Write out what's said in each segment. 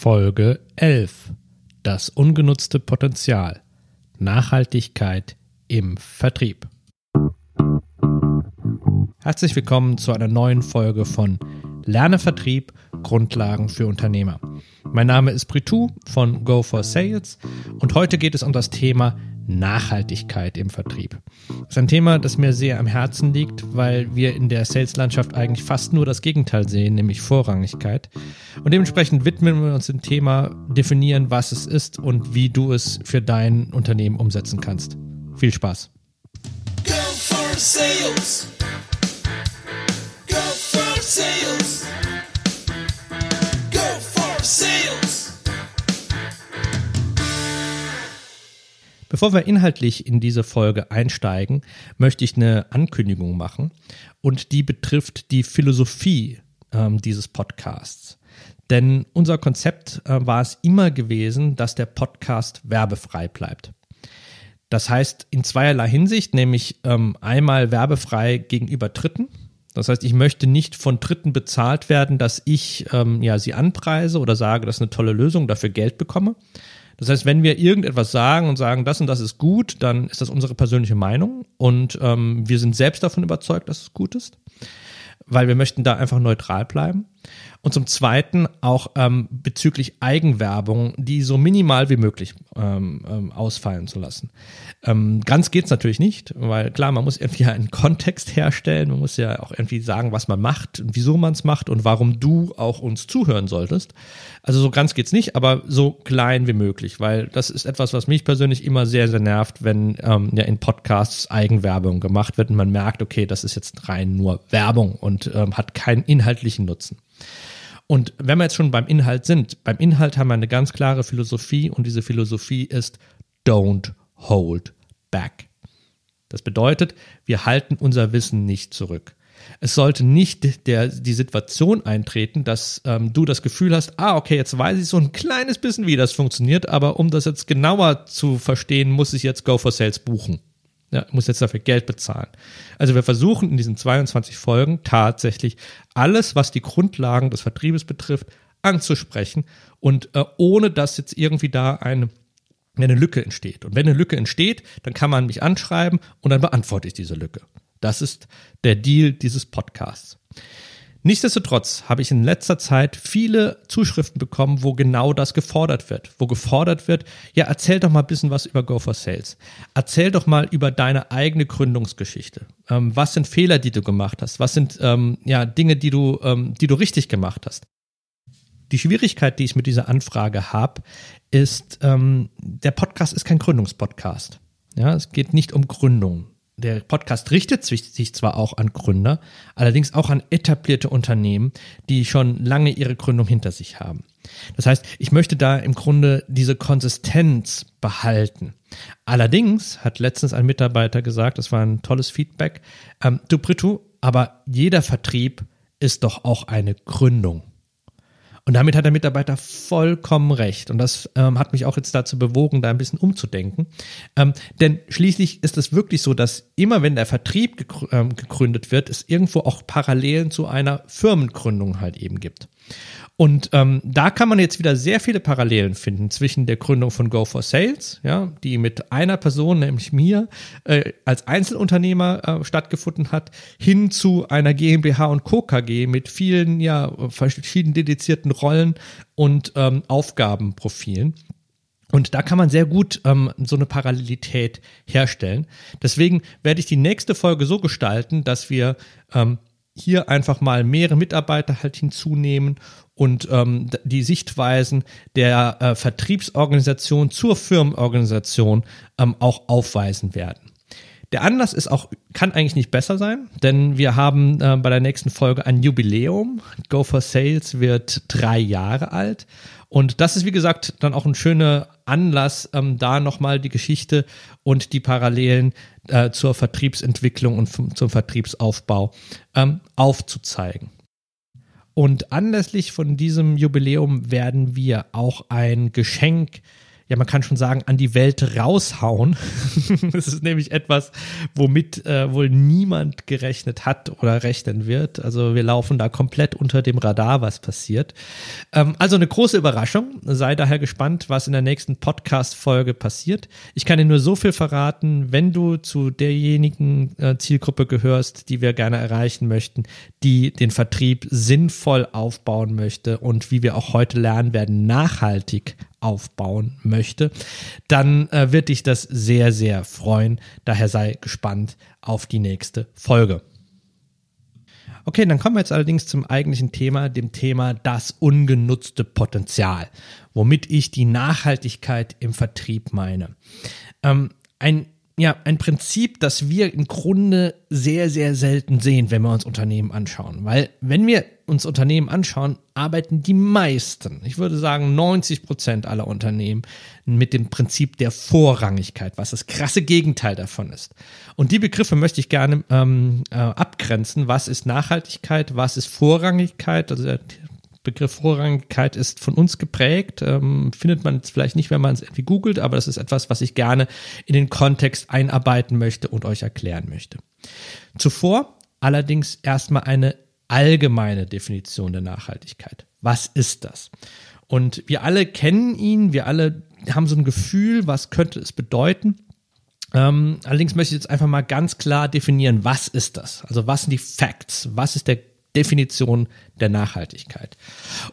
Folge 11. Das ungenutzte Potenzial. Nachhaltigkeit im Vertrieb. Herzlich willkommen zu einer neuen Folge von Lerne Vertrieb Grundlagen für Unternehmer. Mein Name ist Pritu von Go for Sales und heute geht es um das Thema Nachhaltigkeit im Vertrieb. Das ist ein Thema, das mir sehr am Herzen liegt, weil wir in der Sales-Landschaft eigentlich fast nur das Gegenteil sehen, nämlich Vorrangigkeit. Und dementsprechend widmen wir uns dem Thema, definieren, was es ist und wie du es für dein Unternehmen umsetzen kannst. Viel Spaß. Go for Sales. Bevor wir inhaltlich in diese Folge einsteigen, möchte ich eine Ankündigung machen und die betrifft die Philosophie ähm, dieses Podcasts. Denn unser Konzept äh, war es immer gewesen, dass der Podcast werbefrei bleibt. Das heißt in zweierlei Hinsicht, nämlich ähm, einmal werbefrei gegenüber Dritten. Das heißt, ich möchte nicht von Dritten bezahlt werden, dass ich ähm, ja sie anpreise oder sage, das ist eine tolle Lösung, dafür Geld bekomme, das heißt, wenn wir irgendetwas sagen und sagen, das und das ist gut, dann ist das unsere persönliche Meinung und ähm, wir sind selbst davon überzeugt, dass es gut ist, weil wir möchten da einfach neutral bleiben. Und zum Zweiten auch ähm, bezüglich Eigenwerbung, die so minimal wie möglich ähm, ähm, ausfallen zu lassen. Ähm, ganz geht's natürlich nicht, weil klar, man muss irgendwie einen Kontext herstellen, man muss ja auch irgendwie sagen, was man macht wieso man es macht und warum du auch uns zuhören solltest. Also so ganz geht's nicht, aber so klein wie möglich, weil das ist etwas, was mich persönlich immer sehr, sehr nervt, wenn ähm, ja in Podcasts Eigenwerbung gemacht wird und man merkt, okay, das ist jetzt rein nur Werbung und ähm, hat keinen inhaltlichen Nutzen. Und wenn wir jetzt schon beim Inhalt sind, beim Inhalt haben wir eine ganz klare Philosophie und diese Philosophie ist Don't hold back. Das bedeutet, wir halten unser Wissen nicht zurück. Es sollte nicht der, die Situation eintreten, dass ähm, du das Gefühl hast, ah, okay, jetzt weiß ich so ein kleines bisschen, wie das funktioniert, aber um das jetzt genauer zu verstehen, muss ich jetzt Go for Sales buchen. Ja, muss jetzt dafür Geld bezahlen. Also wir versuchen in diesen 22 Folgen tatsächlich alles, was die Grundlagen des Vertriebes betrifft, anzusprechen und äh, ohne dass jetzt irgendwie da eine, eine Lücke entsteht. Und wenn eine Lücke entsteht, dann kann man mich anschreiben und dann beantworte ich diese Lücke. Das ist der Deal dieses Podcasts. Nichtsdestotrotz habe ich in letzter Zeit viele Zuschriften bekommen, wo genau das gefordert wird. Wo gefordert wird, ja, erzähl doch mal ein bisschen was über Go for Sales. Erzähl doch mal über deine eigene Gründungsgeschichte. Ähm, was sind Fehler, die du gemacht hast? Was sind ähm, ja, Dinge, die du, ähm, die du richtig gemacht hast? Die Schwierigkeit, die ich mit dieser Anfrage habe, ist, ähm, der Podcast ist kein Gründungspodcast. Ja, es geht nicht um Gründung der Podcast richtet sich zwar auch an Gründer, allerdings auch an etablierte Unternehmen, die schon lange ihre Gründung hinter sich haben. Das heißt, ich möchte da im Grunde diese Konsistenz behalten. Allerdings hat letztens ein Mitarbeiter gesagt, das war ein tolles Feedback, ähm, du Britu, aber jeder Vertrieb ist doch auch eine Gründung. Und damit hat der Mitarbeiter vollkommen recht. Und das ähm, hat mich auch jetzt dazu bewogen, da ein bisschen umzudenken. Ähm, denn schließlich ist es wirklich so, dass immer wenn der Vertrieb ähm, gegründet wird, es irgendwo auch Parallelen zu einer Firmengründung halt eben gibt. Und ähm, da kann man jetzt wieder sehr viele Parallelen finden zwischen der Gründung von Go for Sales, ja, die mit einer Person, nämlich mir, äh, als Einzelunternehmer äh, stattgefunden hat, hin zu einer GmbH und Co. KG mit vielen, ja, verschiedenen dedizierten Rollen und ähm, Aufgabenprofilen. Und da kann man sehr gut ähm, so eine Parallelität herstellen. Deswegen werde ich die nächste Folge so gestalten, dass wir ähm, hier einfach mal mehrere Mitarbeiter halt hinzunehmen und ähm, die Sichtweisen der äh, Vertriebsorganisation zur Firmenorganisation ähm, auch aufweisen werden. Der Anlass ist auch, kann eigentlich nicht besser sein, denn wir haben äh, bei der nächsten Folge ein Jubiläum. Go for Sales wird drei Jahre alt. Und das ist, wie gesagt, dann auch ein schöner Anlass, ähm, da nochmal die Geschichte und die Parallelen äh, zur Vertriebsentwicklung und zum Vertriebsaufbau ähm, aufzuzeigen. Und anlässlich von diesem Jubiläum werden wir auch ein Geschenk ja, man kann schon sagen, an die Welt raushauen. das ist nämlich etwas, womit äh, wohl niemand gerechnet hat oder rechnen wird. Also wir laufen da komplett unter dem Radar, was passiert. Ähm, also eine große Überraschung. Sei daher gespannt, was in der nächsten Podcast-Folge passiert. Ich kann dir nur so viel verraten, wenn du zu derjenigen äh, Zielgruppe gehörst, die wir gerne erreichen möchten, die den Vertrieb sinnvoll aufbauen möchte und wie wir auch heute lernen werden, nachhaltig aufbauen möchte, dann äh, wird dich das sehr, sehr freuen. Daher sei gespannt auf die nächste Folge. Okay, dann kommen wir jetzt allerdings zum eigentlichen Thema, dem Thema das ungenutzte Potenzial, womit ich die Nachhaltigkeit im Vertrieb meine. Ähm, ein ja, ein Prinzip, das wir im Grunde sehr, sehr selten sehen, wenn wir uns Unternehmen anschauen. Weil wenn wir uns Unternehmen anschauen, arbeiten die meisten, ich würde sagen 90 Prozent aller Unternehmen mit dem Prinzip der Vorrangigkeit, was das krasse Gegenteil davon ist. Und die Begriffe möchte ich gerne ähm, äh, abgrenzen. Was ist Nachhaltigkeit? Was ist Vorrangigkeit? Also der Begriff Vorrangigkeit ist von uns geprägt. Ähm, findet man jetzt vielleicht nicht, wenn man es irgendwie googelt, aber das ist etwas, was ich gerne in den Kontext einarbeiten möchte und euch erklären möchte. Zuvor allerdings erstmal eine allgemeine Definition der Nachhaltigkeit. Was ist das? Und wir alle kennen ihn, wir alle haben so ein Gefühl, was könnte es bedeuten. Ähm, allerdings möchte ich jetzt einfach mal ganz klar definieren, was ist das? Also was sind die Facts? Was ist der Definition der Nachhaltigkeit.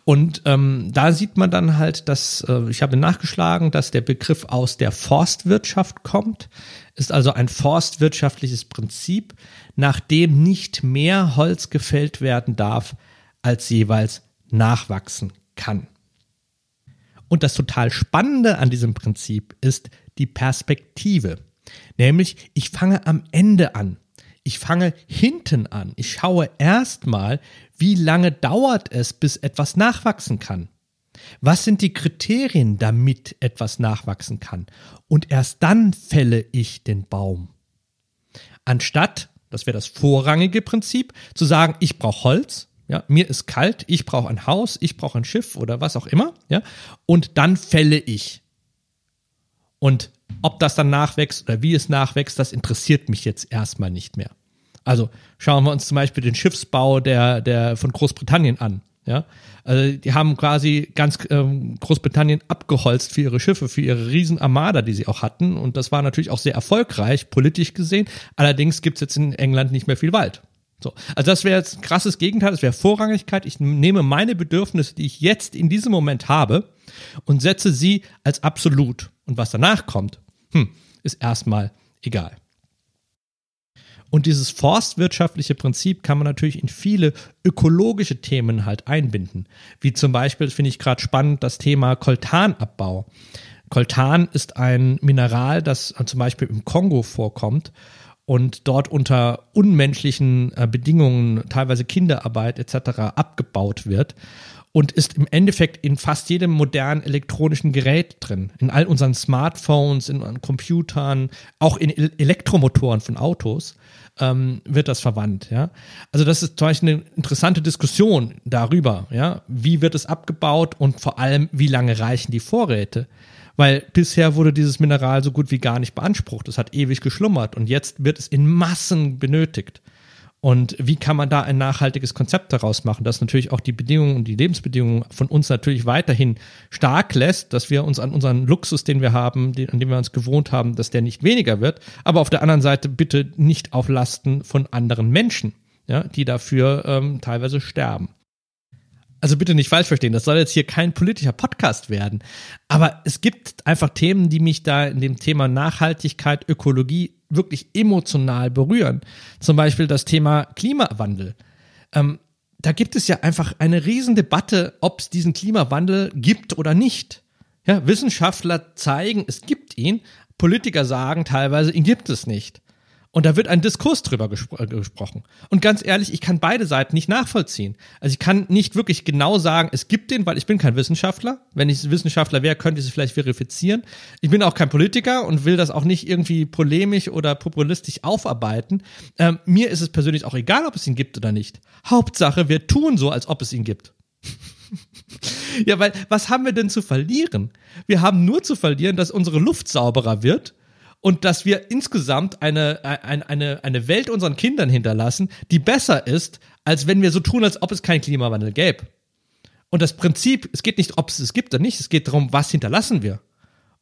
Und ähm, da sieht man dann halt, dass, äh, ich habe nachgeschlagen, dass der Begriff aus der Forstwirtschaft kommt, ist also ein forstwirtschaftliches Prinzip, nach dem nicht mehr Holz gefällt werden darf, als jeweils nachwachsen kann. Und das total Spannende an diesem Prinzip ist die Perspektive. Nämlich, ich fange am Ende an. Ich fange hinten an. Ich schaue erstmal, wie lange dauert es, bis etwas nachwachsen kann. Was sind die Kriterien, damit etwas nachwachsen kann? Und erst dann fälle ich den Baum. Anstatt, das wäre das vorrangige Prinzip, zu sagen, ich brauche Holz, ja, mir ist kalt, ich brauche ein Haus, ich brauche ein Schiff oder was auch immer, ja, und dann fälle ich. Und ob das dann nachwächst oder wie es nachwächst, das interessiert mich jetzt erstmal nicht mehr. Also schauen wir uns zum Beispiel den Schiffsbau der, der von Großbritannien an. Ja, also die haben quasi ganz ähm, Großbritannien abgeholzt für ihre Schiffe, für ihre Riesenarmada, die sie auch hatten. Und das war natürlich auch sehr erfolgreich, politisch gesehen. Allerdings gibt's jetzt in England nicht mehr viel Wald. So, also das wäre jetzt ein krasses Gegenteil, das wäre Vorrangigkeit. Ich nehme meine Bedürfnisse, die ich jetzt in diesem Moment habe, und setze sie als absolut. Und was danach kommt, hm, ist erstmal egal. Und dieses forstwirtschaftliche Prinzip kann man natürlich in viele ökologische Themen halt einbinden. Wie zum Beispiel, finde ich gerade spannend, das Thema Koltanabbau. Koltan ist ein Mineral, das zum Beispiel im Kongo vorkommt und dort unter unmenschlichen äh, Bedingungen, teilweise Kinderarbeit etc. abgebaut wird und ist im Endeffekt in fast jedem modernen elektronischen Gerät drin. In all unseren Smartphones, in Computern, auch in Elektromotoren von Autos ähm, wird das verwandt. Ja? Also das ist zum Beispiel eine interessante Diskussion darüber. Ja? Wie wird es abgebaut und vor allem, wie lange reichen die Vorräte? Weil bisher wurde dieses Mineral so gut wie gar nicht beansprucht. Es hat ewig geschlummert und jetzt wird es in Massen benötigt. Und wie kann man da ein nachhaltiges Konzept daraus machen, das natürlich auch die Bedingungen und die Lebensbedingungen von uns natürlich weiterhin stark lässt, dass wir uns an unseren Luxus, den wir haben, den, an dem wir uns gewohnt haben, dass der nicht weniger wird, aber auf der anderen Seite bitte nicht auf Lasten von anderen Menschen, ja, die dafür ähm, teilweise sterben. Also bitte nicht falsch verstehen, das soll jetzt hier kein politischer Podcast werden. Aber es gibt einfach Themen, die mich da in dem Thema Nachhaltigkeit, Ökologie wirklich emotional berühren. Zum Beispiel das Thema Klimawandel. Ähm, da gibt es ja einfach eine Riesendebatte, ob es diesen Klimawandel gibt oder nicht. Ja, Wissenschaftler zeigen, es gibt ihn. Politiker sagen teilweise, ihn gibt es nicht. Und da wird ein Diskurs drüber gespro äh, gesprochen. Und ganz ehrlich, ich kann beide Seiten nicht nachvollziehen. Also ich kann nicht wirklich genau sagen, es gibt den, weil ich bin kein Wissenschaftler. Wenn ich Wissenschaftler wäre, könnte ich es vielleicht verifizieren. Ich bin auch kein Politiker und will das auch nicht irgendwie polemisch oder populistisch aufarbeiten. Ähm, mir ist es persönlich auch egal, ob es ihn gibt oder nicht. Hauptsache, wir tun so, als ob es ihn gibt. ja, weil was haben wir denn zu verlieren? Wir haben nur zu verlieren, dass unsere Luft sauberer wird und dass wir insgesamt eine, eine, eine, eine Welt unseren Kindern hinterlassen, die besser ist, als wenn wir so tun, als ob es keinen Klimawandel gäbe. Und das Prinzip, es geht nicht, ob es es gibt oder nicht, es geht darum, was hinterlassen wir.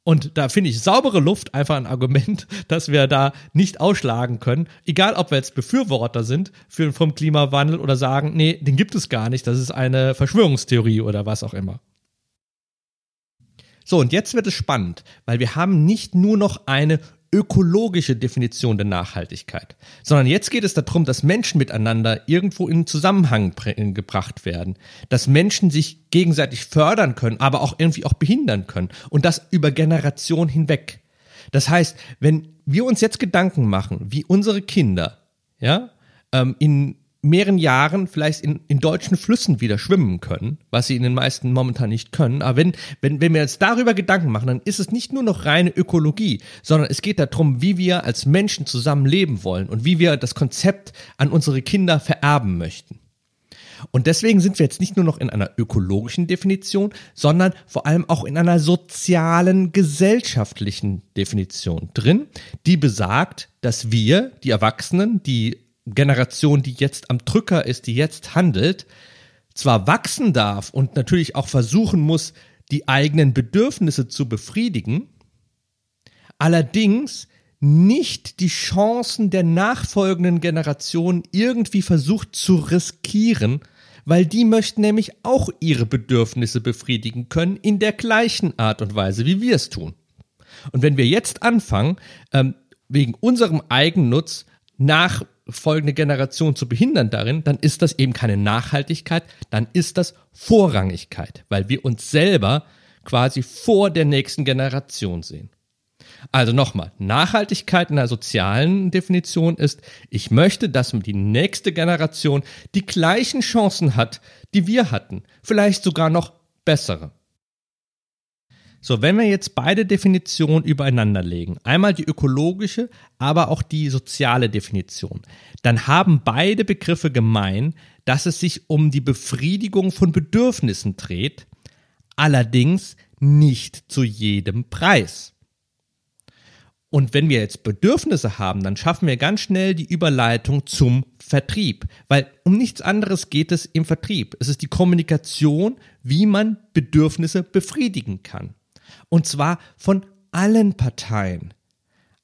Und da finde ich saubere Luft einfach ein Argument, dass wir da nicht ausschlagen können. Egal, ob wir jetzt Befürworter sind für, vom Klimawandel oder sagen, nee, den gibt es gar nicht, das ist eine Verschwörungstheorie oder was auch immer. So, und jetzt wird es spannend, weil wir haben nicht nur noch eine ökologische Definition der Nachhaltigkeit, sondern jetzt geht es darum, dass Menschen miteinander irgendwo in Zusammenhang gebracht werden, dass Menschen sich gegenseitig fördern können, aber auch irgendwie auch behindern können und das über Generationen hinweg. Das heißt, wenn wir uns jetzt Gedanken machen, wie unsere Kinder, ja, ähm, in mehreren Jahren vielleicht in, in deutschen Flüssen wieder schwimmen können, was sie in den meisten momentan nicht können. Aber wenn, wenn, wenn wir uns darüber Gedanken machen, dann ist es nicht nur noch reine Ökologie, sondern es geht darum, wie wir als Menschen zusammen leben wollen und wie wir das Konzept an unsere Kinder vererben möchten. Und deswegen sind wir jetzt nicht nur noch in einer ökologischen Definition, sondern vor allem auch in einer sozialen, gesellschaftlichen Definition drin, die besagt, dass wir, die Erwachsenen, die Generation, die jetzt am Drücker ist, die jetzt handelt, zwar wachsen darf und natürlich auch versuchen muss, die eigenen Bedürfnisse zu befriedigen, allerdings nicht die Chancen der nachfolgenden Generation irgendwie versucht zu riskieren, weil die möchten nämlich auch ihre Bedürfnisse befriedigen können in der gleichen Art und Weise, wie wir es tun. Und wenn wir jetzt anfangen, ähm, wegen unserem Eigennutz nach folgende Generation zu behindern darin, dann ist das eben keine Nachhaltigkeit, dann ist das Vorrangigkeit, weil wir uns selber quasi vor der nächsten Generation sehen. Also nochmal, Nachhaltigkeit in der sozialen Definition ist, ich möchte, dass die nächste Generation die gleichen Chancen hat, die wir hatten, vielleicht sogar noch bessere. So, wenn wir jetzt beide Definitionen übereinander legen, einmal die ökologische, aber auch die soziale Definition, dann haben beide Begriffe gemein, dass es sich um die Befriedigung von Bedürfnissen dreht, allerdings nicht zu jedem Preis. Und wenn wir jetzt Bedürfnisse haben, dann schaffen wir ganz schnell die Überleitung zum Vertrieb, weil um nichts anderes geht es im Vertrieb. Es ist die Kommunikation, wie man Bedürfnisse befriedigen kann. Und zwar von allen Parteien.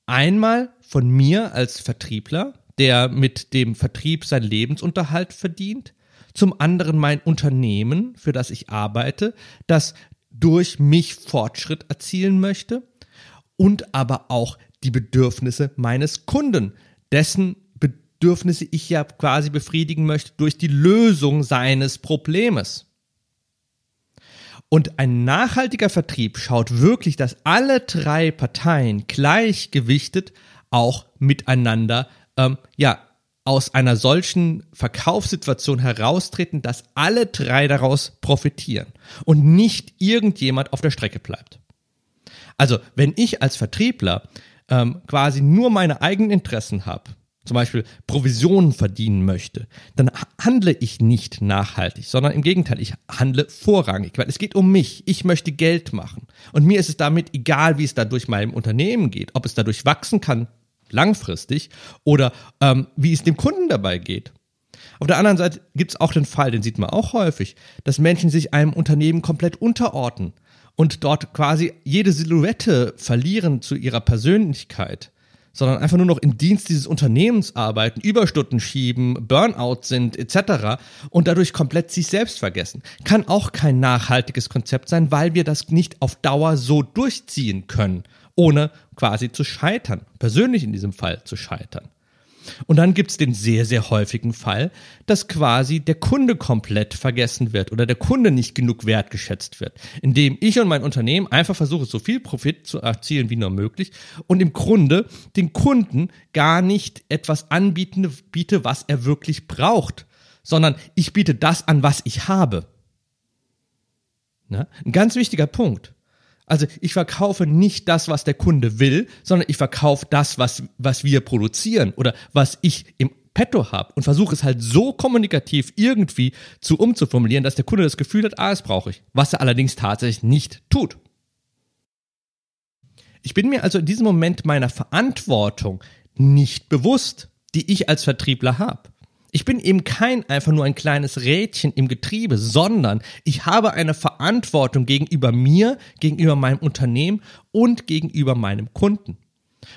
Einmal von mir als Vertriebler, der mit dem Vertrieb seinen Lebensunterhalt verdient. Zum anderen mein Unternehmen, für das ich arbeite, das durch mich Fortschritt erzielen möchte. Und aber auch die Bedürfnisse meines Kunden, dessen Bedürfnisse ich ja quasi befriedigen möchte durch die Lösung seines Problems. Und ein nachhaltiger Vertrieb schaut wirklich, dass alle drei Parteien gleichgewichtet auch miteinander, ähm, ja, aus einer solchen Verkaufssituation heraustreten, dass alle drei daraus profitieren und nicht irgendjemand auf der Strecke bleibt. Also, wenn ich als Vertriebler ähm, quasi nur meine eigenen Interessen habe, zum Beispiel Provisionen verdienen möchte, dann handle ich nicht nachhaltig, sondern im Gegenteil, ich handle vorrangig, weil es geht um mich. Ich möchte Geld machen. Und mir ist es damit egal, wie es da durch meinem Unternehmen geht, ob es dadurch wachsen kann, langfristig, oder ähm, wie es dem Kunden dabei geht. Auf der anderen Seite gibt es auch den Fall, den sieht man auch häufig, dass Menschen sich einem Unternehmen komplett unterordnen und dort quasi jede Silhouette verlieren zu ihrer Persönlichkeit sondern einfach nur noch im Dienst dieses Unternehmens arbeiten, Überstunden schieben, Burnout sind etc. und dadurch komplett sich selbst vergessen. Kann auch kein nachhaltiges Konzept sein, weil wir das nicht auf Dauer so durchziehen können, ohne quasi zu scheitern, persönlich in diesem Fall zu scheitern. Und dann gibt es den sehr, sehr häufigen Fall, dass quasi der Kunde komplett vergessen wird oder der Kunde nicht genug wertgeschätzt wird, indem ich und mein Unternehmen einfach versuche, so viel Profit zu erzielen wie nur möglich und im Grunde den Kunden gar nicht etwas anbieten biete, was er wirklich braucht, sondern ich biete das an, was ich habe. Na? Ein ganz wichtiger Punkt. Also ich verkaufe nicht das, was der Kunde will, sondern ich verkaufe das, was, was wir produzieren oder was ich im petto habe und versuche es halt so kommunikativ irgendwie zu umzuformulieren, dass der Kunde das Gefühl hat, ah, das brauche ich. Was er allerdings tatsächlich nicht tut. Ich bin mir also in diesem Moment meiner Verantwortung nicht bewusst, die ich als Vertriebler habe. Ich bin eben kein einfach nur ein kleines Rädchen im Getriebe, sondern ich habe eine Verantwortung gegenüber mir, gegenüber meinem Unternehmen und gegenüber meinem Kunden.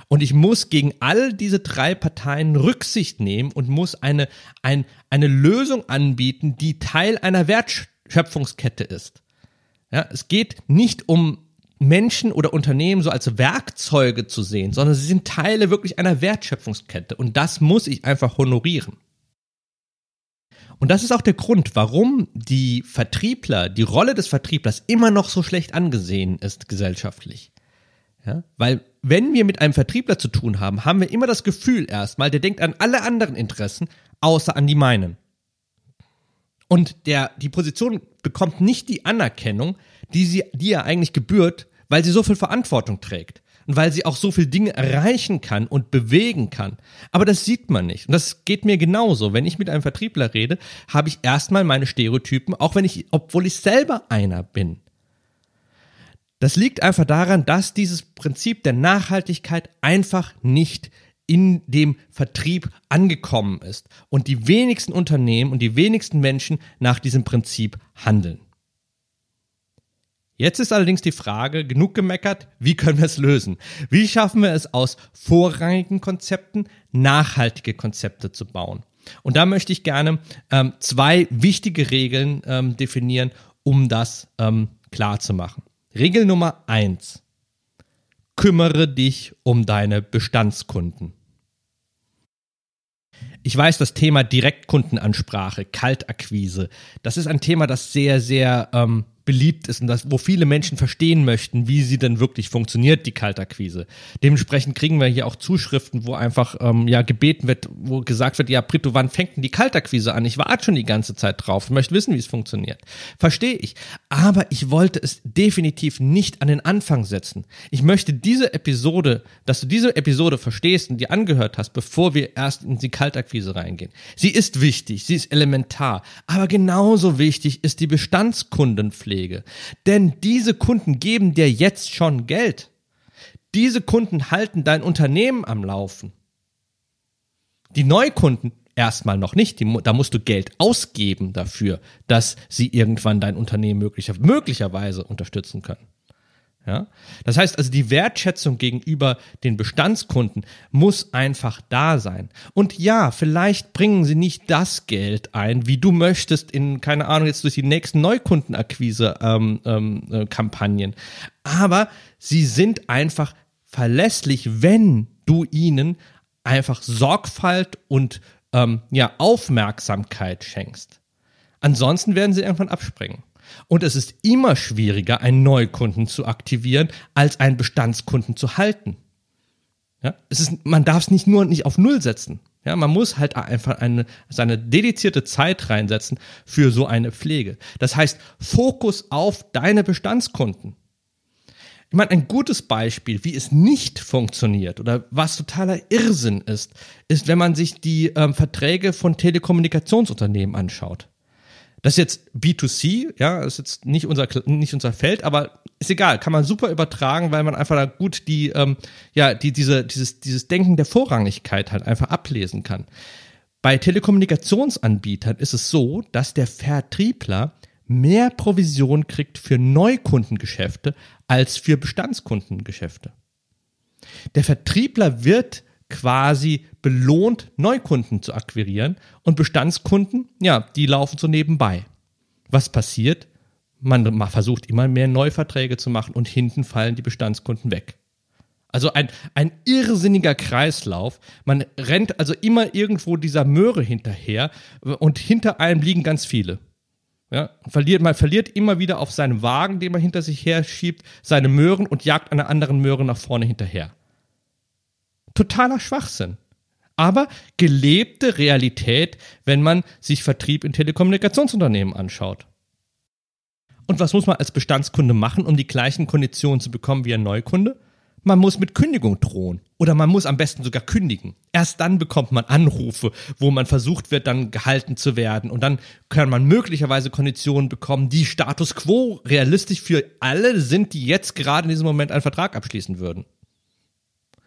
Und ich muss gegen all diese drei Parteien Rücksicht nehmen und muss eine, ein, eine Lösung anbieten, die Teil einer Wertschöpfungskette ist. Ja, es geht nicht um Menschen oder Unternehmen so als Werkzeuge zu sehen, sondern sie sind Teile wirklich einer Wertschöpfungskette. Und das muss ich einfach honorieren. Und das ist auch der Grund, warum die Vertriebler, die Rolle des Vertrieblers immer noch so schlecht angesehen ist gesellschaftlich. Ja? Weil wenn wir mit einem Vertriebler zu tun haben, haben wir immer das Gefühl erstmal, der denkt an alle anderen Interessen, außer an die meinen. Und der, die Position bekommt nicht die Anerkennung, die sie, die er eigentlich gebührt, weil sie so viel Verantwortung trägt und weil sie auch so viel Dinge erreichen kann und bewegen kann. Aber das sieht man nicht. Und das geht mir genauso. Wenn ich mit einem Vertriebler rede, habe ich erstmal meine Stereotypen, auch wenn ich, obwohl ich selber einer bin. Das liegt einfach daran, dass dieses Prinzip der Nachhaltigkeit einfach nicht in dem Vertrieb angekommen ist und die wenigsten Unternehmen und die wenigsten Menschen nach diesem Prinzip handeln. Jetzt ist allerdings die Frage, genug gemeckert, wie können wir es lösen? Wie schaffen wir es aus vorrangigen Konzepten nachhaltige Konzepte zu bauen? Und da möchte ich gerne ähm, zwei wichtige Regeln ähm, definieren, um das ähm, klar zu machen. Regel Nummer eins: Kümmere dich um deine Bestandskunden. Ich weiß, das Thema Direktkundenansprache, Kaltakquise, das ist ein Thema, das sehr, sehr ähm, beliebt ist und das, wo viele Menschen verstehen möchten, wie sie denn wirklich funktioniert, die Kaltakquise. Dementsprechend kriegen wir hier auch Zuschriften, wo einfach ähm, ja gebeten wird, wo gesagt wird, ja, Brito, wann fängt denn die Kaltakquise an? Ich warte schon die ganze Zeit drauf, möchte wissen, wie es funktioniert. Verstehe ich. Aber ich wollte es definitiv nicht an den Anfang setzen. Ich möchte diese Episode, dass du diese Episode verstehst und dir angehört hast, bevor wir erst in die Kaltakquise reingehen. Sie ist wichtig, sie ist elementar, aber genauso wichtig ist die Bestandskundenpflege. Pflege. Denn diese Kunden geben dir jetzt schon Geld. Diese Kunden halten dein Unternehmen am Laufen. Die Neukunden erstmal noch nicht. Die, da musst du Geld ausgeben dafür, dass sie irgendwann dein Unternehmen möglicher, möglicherweise unterstützen können. Ja? Das heißt also, die Wertschätzung gegenüber den Bestandskunden muss einfach da sein. Und ja, vielleicht bringen sie nicht das Geld ein, wie du möchtest, in, keine Ahnung, jetzt durch die nächsten Neukundenakquise-Kampagnen. Ähm, ähm, Aber sie sind einfach verlässlich, wenn du ihnen einfach Sorgfalt und ähm, ja, Aufmerksamkeit schenkst. Ansonsten werden sie irgendwann abspringen. Und es ist immer schwieriger, einen Neukunden zu aktivieren, als einen Bestandskunden zu halten. Ja, es ist, man darf es nicht nur nicht auf Null setzen. Ja, man muss halt einfach eine, seine dedizierte Zeit reinsetzen für so eine Pflege. Das heißt, Fokus auf deine Bestandskunden. Ich meine, ein gutes Beispiel, wie es nicht funktioniert oder was totaler Irrsinn ist, ist, wenn man sich die ähm, Verträge von Telekommunikationsunternehmen anschaut. Das ist jetzt B2C, ja, ist jetzt nicht unser, nicht unser Feld, aber ist egal, kann man super übertragen, weil man einfach da gut die, ähm, ja, die, diese, dieses, dieses Denken der Vorrangigkeit halt einfach ablesen kann. Bei Telekommunikationsanbietern ist es so, dass der Vertriebler mehr Provision kriegt für Neukundengeschäfte als für Bestandskundengeschäfte. Der Vertriebler wird quasi belohnt, Neukunden zu akquirieren und Bestandskunden, ja, die laufen so nebenbei. Was passiert? Man versucht immer mehr Neuverträge zu machen und hinten fallen die Bestandskunden weg. Also ein, ein irrsinniger Kreislauf. Man rennt also immer irgendwo dieser Möhre hinterher und hinter einem liegen ganz viele. Ja, verliert, man verliert immer wieder auf seinem Wagen, den man hinter sich her schiebt, seine Möhren und jagt einer anderen Möhre nach vorne hinterher. Totaler Schwachsinn. Aber gelebte Realität, wenn man sich Vertrieb in Telekommunikationsunternehmen anschaut. Und was muss man als Bestandskunde machen, um die gleichen Konditionen zu bekommen wie ein Neukunde? Man muss mit Kündigung drohen oder man muss am besten sogar kündigen. Erst dann bekommt man Anrufe, wo man versucht wird, dann gehalten zu werden und dann kann man möglicherweise Konditionen bekommen, die Status quo realistisch für alle sind, die jetzt gerade in diesem Moment einen Vertrag abschließen würden.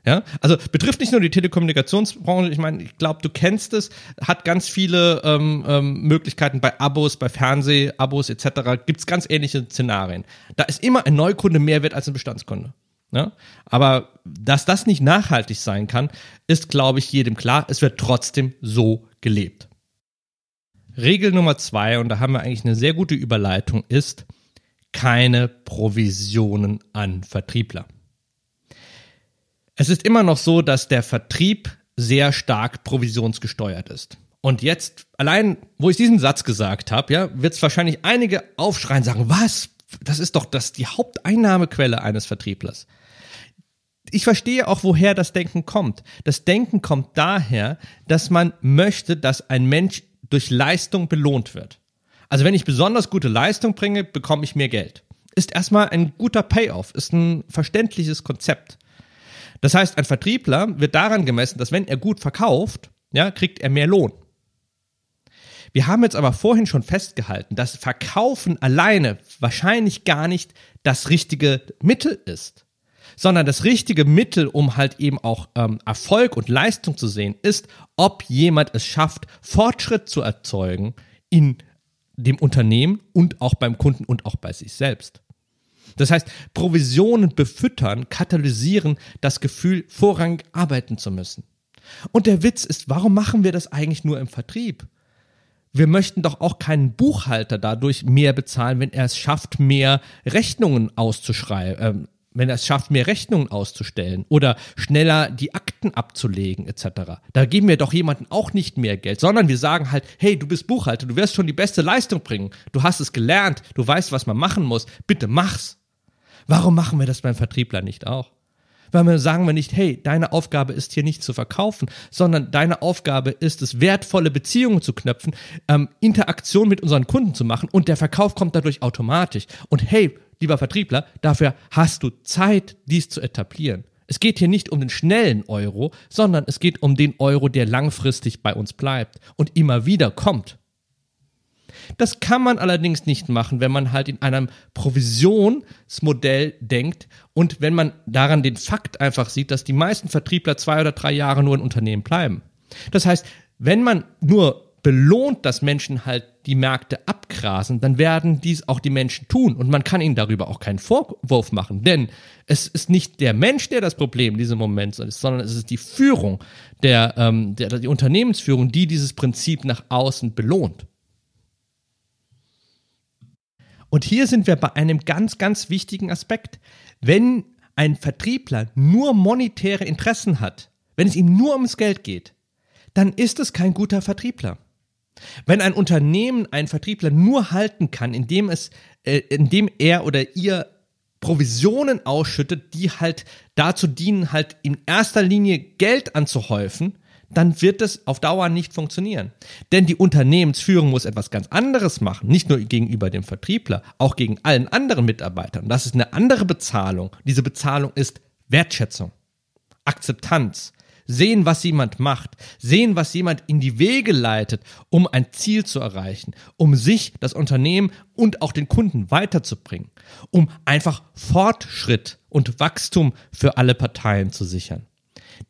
Ja, also betrifft nicht nur die Telekommunikationsbranche. Ich meine, ich glaube, du kennst es, hat ganz viele ähm, ähm, Möglichkeiten bei Abos, bei Fernseh-Abos etc. Gibt es ganz ähnliche Szenarien. Da ist immer ein Neukunde mehr wert als ein Bestandskunde. Ja? Aber dass das nicht nachhaltig sein kann, ist, glaube ich, jedem klar. Es wird trotzdem so gelebt. Regel Nummer zwei, und da haben wir eigentlich eine sehr gute Überleitung, ist keine Provisionen an Vertriebler. Es ist immer noch so, dass der Vertrieb sehr stark provisionsgesteuert ist. Und jetzt, allein, wo ich diesen Satz gesagt habe, ja, wird es wahrscheinlich einige aufschreien, sagen, was? Das ist doch das die Haupteinnahmequelle eines Vertrieblers. Ich verstehe auch, woher das Denken kommt. Das Denken kommt daher, dass man möchte, dass ein Mensch durch Leistung belohnt wird. Also wenn ich besonders gute Leistung bringe, bekomme ich mehr Geld. Ist erstmal ein guter Payoff, ist ein verständliches Konzept. Das heißt, ein Vertriebler wird daran gemessen, dass wenn er gut verkauft, ja, kriegt er mehr Lohn. Wir haben jetzt aber vorhin schon festgehalten, dass Verkaufen alleine wahrscheinlich gar nicht das richtige Mittel ist, sondern das richtige Mittel, um halt eben auch ähm, Erfolg und Leistung zu sehen, ist, ob jemand es schafft, Fortschritt zu erzeugen in dem Unternehmen und auch beim Kunden und auch bei sich selbst. Das heißt, Provisionen befüttern, katalysieren das Gefühl, vorrangig arbeiten zu müssen. Und der Witz ist, warum machen wir das eigentlich nur im Vertrieb? Wir möchten doch auch keinen Buchhalter dadurch mehr bezahlen, wenn er es schafft, mehr Rechnungen auszuschreiben, äh, wenn er es schafft, mehr Rechnungen auszustellen oder schneller die Akten abzulegen etc. Da geben wir doch jemanden auch nicht mehr Geld, sondern wir sagen halt, hey, du bist Buchhalter, du wirst schon die beste Leistung bringen, du hast es gelernt, du weißt, was man machen muss, bitte mach's. Warum machen wir das beim Vertriebler nicht auch? Warum sagen wir nicht, hey, deine Aufgabe ist hier nicht zu verkaufen, sondern deine Aufgabe ist es, wertvolle Beziehungen zu knöpfen, ähm, Interaktion mit unseren Kunden zu machen und der Verkauf kommt dadurch automatisch. Und hey, lieber Vertriebler, dafür hast du Zeit, dies zu etablieren. Es geht hier nicht um den schnellen Euro, sondern es geht um den Euro, der langfristig bei uns bleibt und immer wieder kommt. Das kann man allerdings nicht machen, wenn man halt in einem Provisionsmodell denkt und wenn man daran den Fakt einfach sieht, dass die meisten Vertriebler zwei oder drei Jahre nur in Unternehmen bleiben. Das heißt, wenn man nur belohnt, dass Menschen halt die Märkte abgrasen, dann werden dies auch die Menschen tun und man kann ihnen darüber auch keinen Vorwurf machen, denn es ist nicht der Mensch, der das Problem in diesem Moment ist, sondern es ist die Führung, der, ähm, der, die Unternehmensführung, die dieses Prinzip nach außen belohnt. Und hier sind wir bei einem ganz, ganz wichtigen Aspekt. Wenn ein Vertriebler nur monetäre Interessen hat, wenn es ihm nur ums Geld geht, dann ist es kein guter Vertriebler. Wenn ein Unternehmen einen Vertriebler nur halten kann, indem es, äh, indem er oder ihr Provisionen ausschüttet, die halt dazu dienen, halt in erster Linie Geld anzuhäufen, dann wird es auf Dauer nicht funktionieren. Denn die Unternehmensführung muss etwas ganz anderes machen, nicht nur gegenüber dem Vertriebler, auch gegen allen anderen Mitarbeitern. Das ist eine andere Bezahlung. Diese Bezahlung ist Wertschätzung, Akzeptanz, sehen, was jemand macht, sehen, was jemand in die Wege leitet, um ein Ziel zu erreichen, um sich, das Unternehmen und auch den Kunden weiterzubringen, um einfach Fortschritt und Wachstum für alle Parteien zu sichern.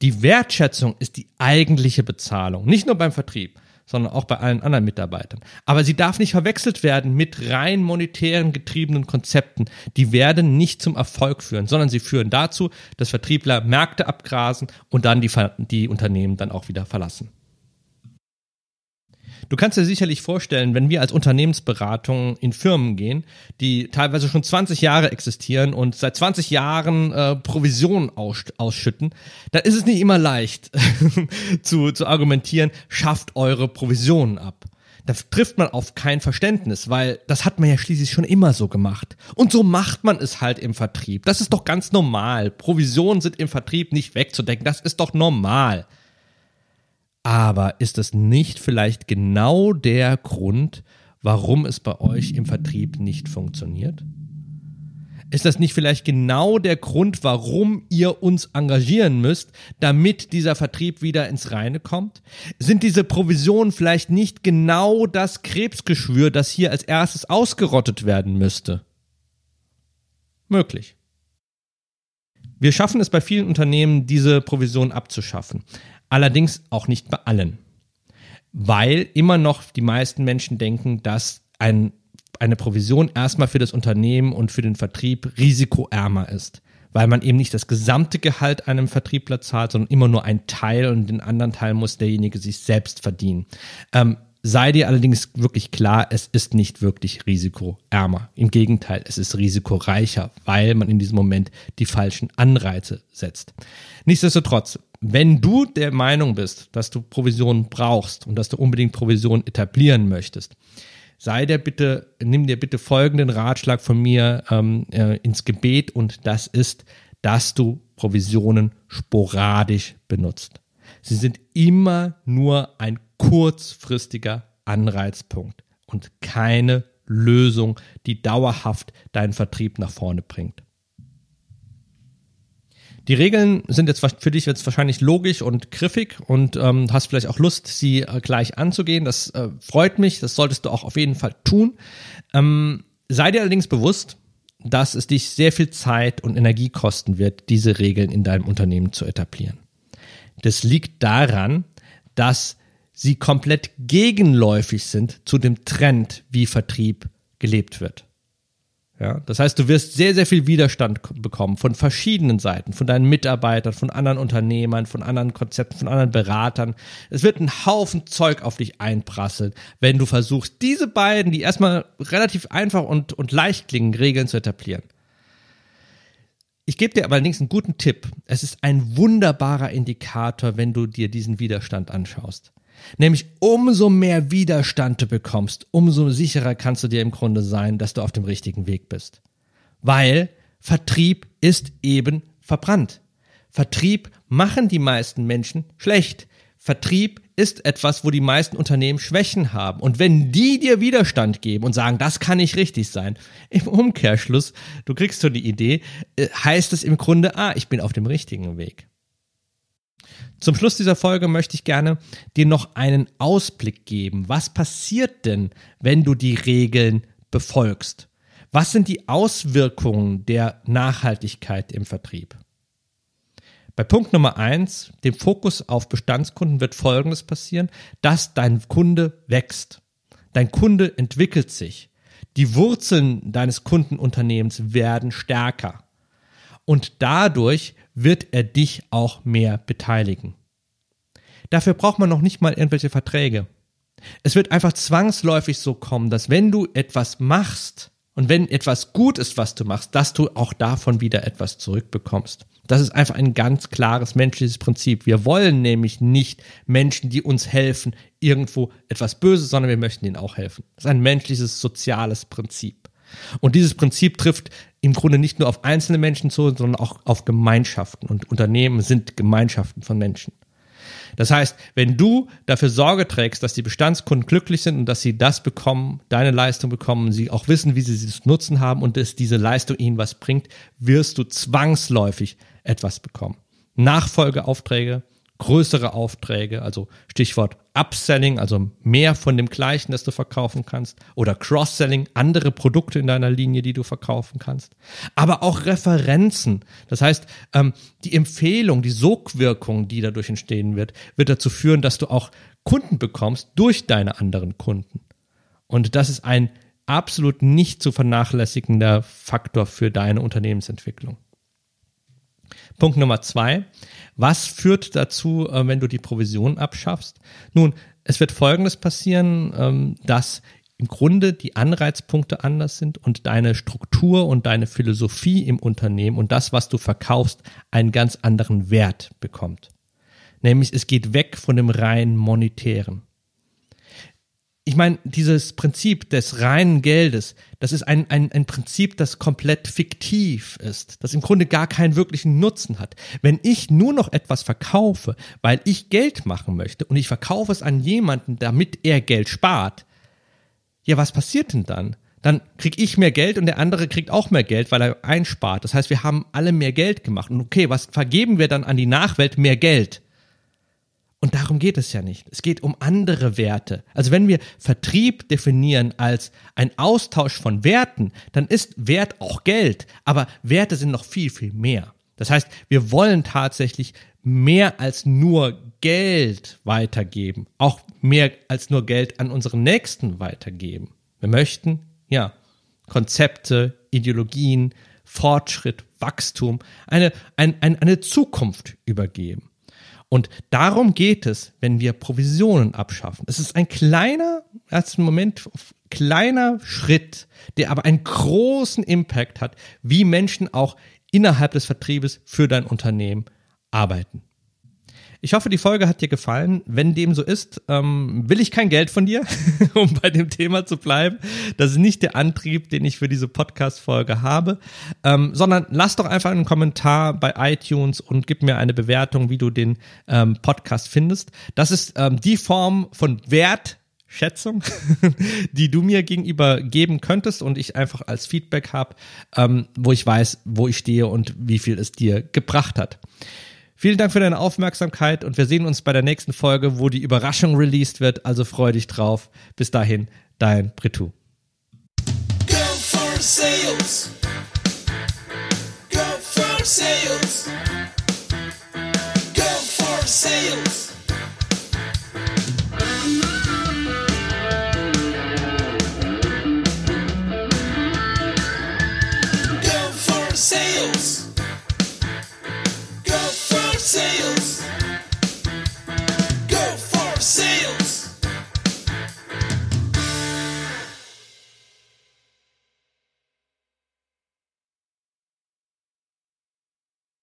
Die Wertschätzung ist die eigentliche Bezahlung, nicht nur beim Vertrieb, sondern auch bei allen anderen Mitarbeitern. Aber sie darf nicht verwechselt werden mit rein monetären getriebenen Konzepten. Die werden nicht zum Erfolg führen, sondern sie führen dazu, dass Vertriebler Märkte abgrasen und dann die, die Unternehmen dann auch wieder verlassen. Du kannst dir sicherlich vorstellen, wenn wir als Unternehmensberatung in Firmen gehen, die teilweise schon 20 Jahre existieren und seit 20 Jahren äh, Provisionen aus, ausschütten, dann ist es nicht immer leicht zu, zu argumentieren, schafft eure Provisionen ab. Da trifft man auf kein Verständnis, weil das hat man ja schließlich schon immer so gemacht. Und so macht man es halt im Vertrieb. Das ist doch ganz normal. Provisionen sind im Vertrieb nicht wegzudenken. Das ist doch normal. Aber ist das nicht vielleicht genau der Grund, warum es bei euch im Vertrieb nicht funktioniert? Ist das nicht vielleicht genau der Grund, warum ihr uns engagieren müsst, damit dieser Vertrieb wieder ins Reine kommt? Sind diese Provisionen vielleicht nicht genau das Krebsgeschwür, das hier als erstes ausgerottet werden müsste? Möglich. Wir schaffen es bei vielen Unternehmen, diese Provision abzuschaffen. Allerdings auch nicht bei allen. Weil immer noch die meisten Menschen denken, dass ein eine Provision erstmal für das Unternehmen und für den Vertrieb risikoärmer ist, weil man eben nicht das gesamte Gehalt einem Vertriebler zahlt, sondern immer nur ein Teil und den anderen Teil muss derjenige sich selbst verdienen. Ähm, sei dir allerdings wirklich klar, es ist nicht wirklich risikoärmer. Im Gegenteil, es ist risikoreicher, weil man in diesem Moment die falschen Anreize setzt. Nichtsdestotrotz, wenn du der Meinung bist, dass du Provisionen brauchst und dass du unbedingt Provisionen etablieren möchtest, sei der bitte, nimm dir bitte folgenden Ratschlag von mir ähm, äh, ins Gebet und das ist, dass du Provisionen sporadisch benutzt. Sie sind immer nur ein kurzfristiger Anreizpunkt und keine Lösung, die dauerhaft deinen Vertrieb nach vorne bringt. Die Regeln sind jetzt für dich jetzt wahrscheinlich logisch und griffig und ähm, hast vielleicht auch Lust, sie äh, gleich anzugehen. Das äh, freut mich, das solltest du auch auf jeden Fall tun. Ähm, sei dir allerdings bewusst, dass es dich sehr viel Zeit und Energie kosten wird, diese Regeln in deinem Unternehmen zu etablieren. Das liegt daran, dass sie komplett gegenläufig sind zu dem Trend, wie Vertrieb gelebt wird. Ja, das heißt, du wirst sehr, sehr viel Widerstand bekommen von verschiedenen Seiten, von deinen Mitarbeitern, von anderen Unternehmern, von anderen Konzepten, von anderen Beratern. Es wird ein Haufen Zeug auf dich einprasseln, wenn du versuchst, diese beiden, die erstmal relativ einfach und, und leicht klingen, Regeln zu etablieren. Ich gebe dir allerdings einen guten Tipp. Es ist ein wunderbarer Indikator, wenn du dir diesen Widerstand anschaust. Nämlich umso mehr Widerstand du bekommst, umso sicherer kannst du dir im Grunde sein, dass du auf dem richtigen Weg bist. Weil Vertrieb ist eben verbrannt. Vertrieb machen die meisten Menschen schlecht. Vertrieb ist etwas, wo die meisten Unternehmen Schwächen haben. Und wenn die dir Widerstand geben und sagen, das kann nicht richtig sein, im Umkehrschluss, du kriegst so die Idee, äh, heißt es im Grunde, ah, ich bin auf dem richtigen Weg. Zum Schluss dieser Folge möchte ich gerne dir noch einen Ausblick geben. Was passiert denn, wenn du die Regeln befolgst? Was sind die Auswirkungen der Nachhaltigkeit im Vertrieb? Bei Punkt Nummer eins, dem Fokus auf Bestandskunden, wird Folgendes passieren, dass dein Kunde wächst. Dein Kunde entwickelt sich. Die Wurzeln deines Kundenunternehmens werden stärker. Und dadurch wird er dich auch mehr beteiligen. Dafür braucht man noch nicht mal irgendwelche Verträge. Es wird einfach zwangsläufig so kommen, dass wenn du etwas machst und wenn etwas gut ist, was du machst, dass du auch davon wieder etwas zurückbekommst. Das ist einfach ein ganz klares menschliches Prinzip. Wir wollen nämlich nicht Menschen, die uns helfen, irgendwo etwas Böses, sondern wir möchten ihnen auch helfen. Das ist ein menschliches, soziales Prinzip. Und dieses Prinzip trifft im Grunde nicht nur auf einzelne Menschen zu, sondern auch auf Gemeinschaften. Und Unternehmen sind Gemeinschaften von Menschen. Das heißt, wenn du dafür Sorge trägst, dass die Bestandskunden glücklich sind und dass sie das bekommen, deine Leistung bekommen, sie auch wissen, wie sie sie zu nutzen haben und dass diese Leistung ihnen was bringt, wirst du zwangsläufig etwas bekommen. Nachfolgeaufträge, größere Aufträge, also Stichwort Upselling, also mehr von dem gleichen, das du verkaufen kannst, oder Cross-Selling, andere Produkte in deiner Linie, die du verkaufen kannst, aber auch Referenzen. Das heißt, ähm, die Empfehlung, die Sogwirkung, die dadurch entstehen wird, wird dazu führen, dass du auch Kunden bekommst durch deine anderen Kunden. Und das ist ein absolut nicht zu vernachlässigender Faktor für deine Unternehmensentwicklung. Punkt Nummer zwei. Was führt dazu, äh, wenn du die Provision abschaffst? Nun, es wird Folgendes passieren, ähm, dass im Grunde die Anreizpunkte anders sind und deine Struktur und deine Philosophie im Unternehmen und das, was du verkaufst, einen ganz anderen Wert bekommt. Nämlich es geht weg von dem rein monetären ich meine, dieses Prinzip des reinen Geldes, das ist ein, ein, ein Prinzip, das komplett fiktiv ist, das im Grunde gar keinen wirklichen Nutzen hat. Wenn ich nur noch etwas verkaufe, weil ich Geld machen möchte und ich verkaufe es an jemanden, damit er Geld spart, ja, was passiert denn dann? dann krieg ich mehr Geld und der andere kriegt auch mehr Geld, weil er einspart. Das heißt, wir haben alle mehr Geld gemacht. Und okay, was vergeben wir dann an die Nachwelt? Mehr Geld. Und darum geht es ja nicht. Es geht um andere Werte. Also wenn wir Vertrieb definieren als ein Austausch von Werten, dann ist Wert auch Geld. Aber Werte sind noch viel, viel mehr. Das heißt, wir wollen tatsächlich mehr als nur Geld weitergeben. Auch mehr als nur Geld an unseren Nächsten weitergeben. Wir möchten, ja, Konzepte, Ideologien, Fortschritt, Wachstum, eine, ein, ein, eine Zukunft übergeben. Und darum geht es, wenn wir Provisionen abschaffen. Es ist ein kleiner, erst im Moment kleiner Schritt, der aber einen großen Impact hat, wie Menschen auch innerhalb des Vertriebes für dein Unternehmen arbeiten. Ich hoffe, die Folge hat dir gefallen. Wenn dem so ist, ähm, will ich kein Geld von dir, um bei dem Thema zu bleiben. Das ist nicht der Antrieb, den ich für diese Podcast-Folge habe, ähm, sondern lass doch einfach einen Kommentar bei iTunes und gib mir eine Bewertung, wie du den ähm, Podcast findest. Das ist ähm, die Form von Wert, Schätzung, die du mir gegenüber geben könntest und ich einfach als Feedback habe, ähm, wo ich weiß, wo ich stehe und wie viel es dir gebracht hat. Vielen Dank für deine Aufmerksamkeit und wir sehen uns bei der nächsten Folge, wo die Überraschung released wird. Also freu dich drauf. Bis dahin, dein Britou. Go for sales. Go for sales.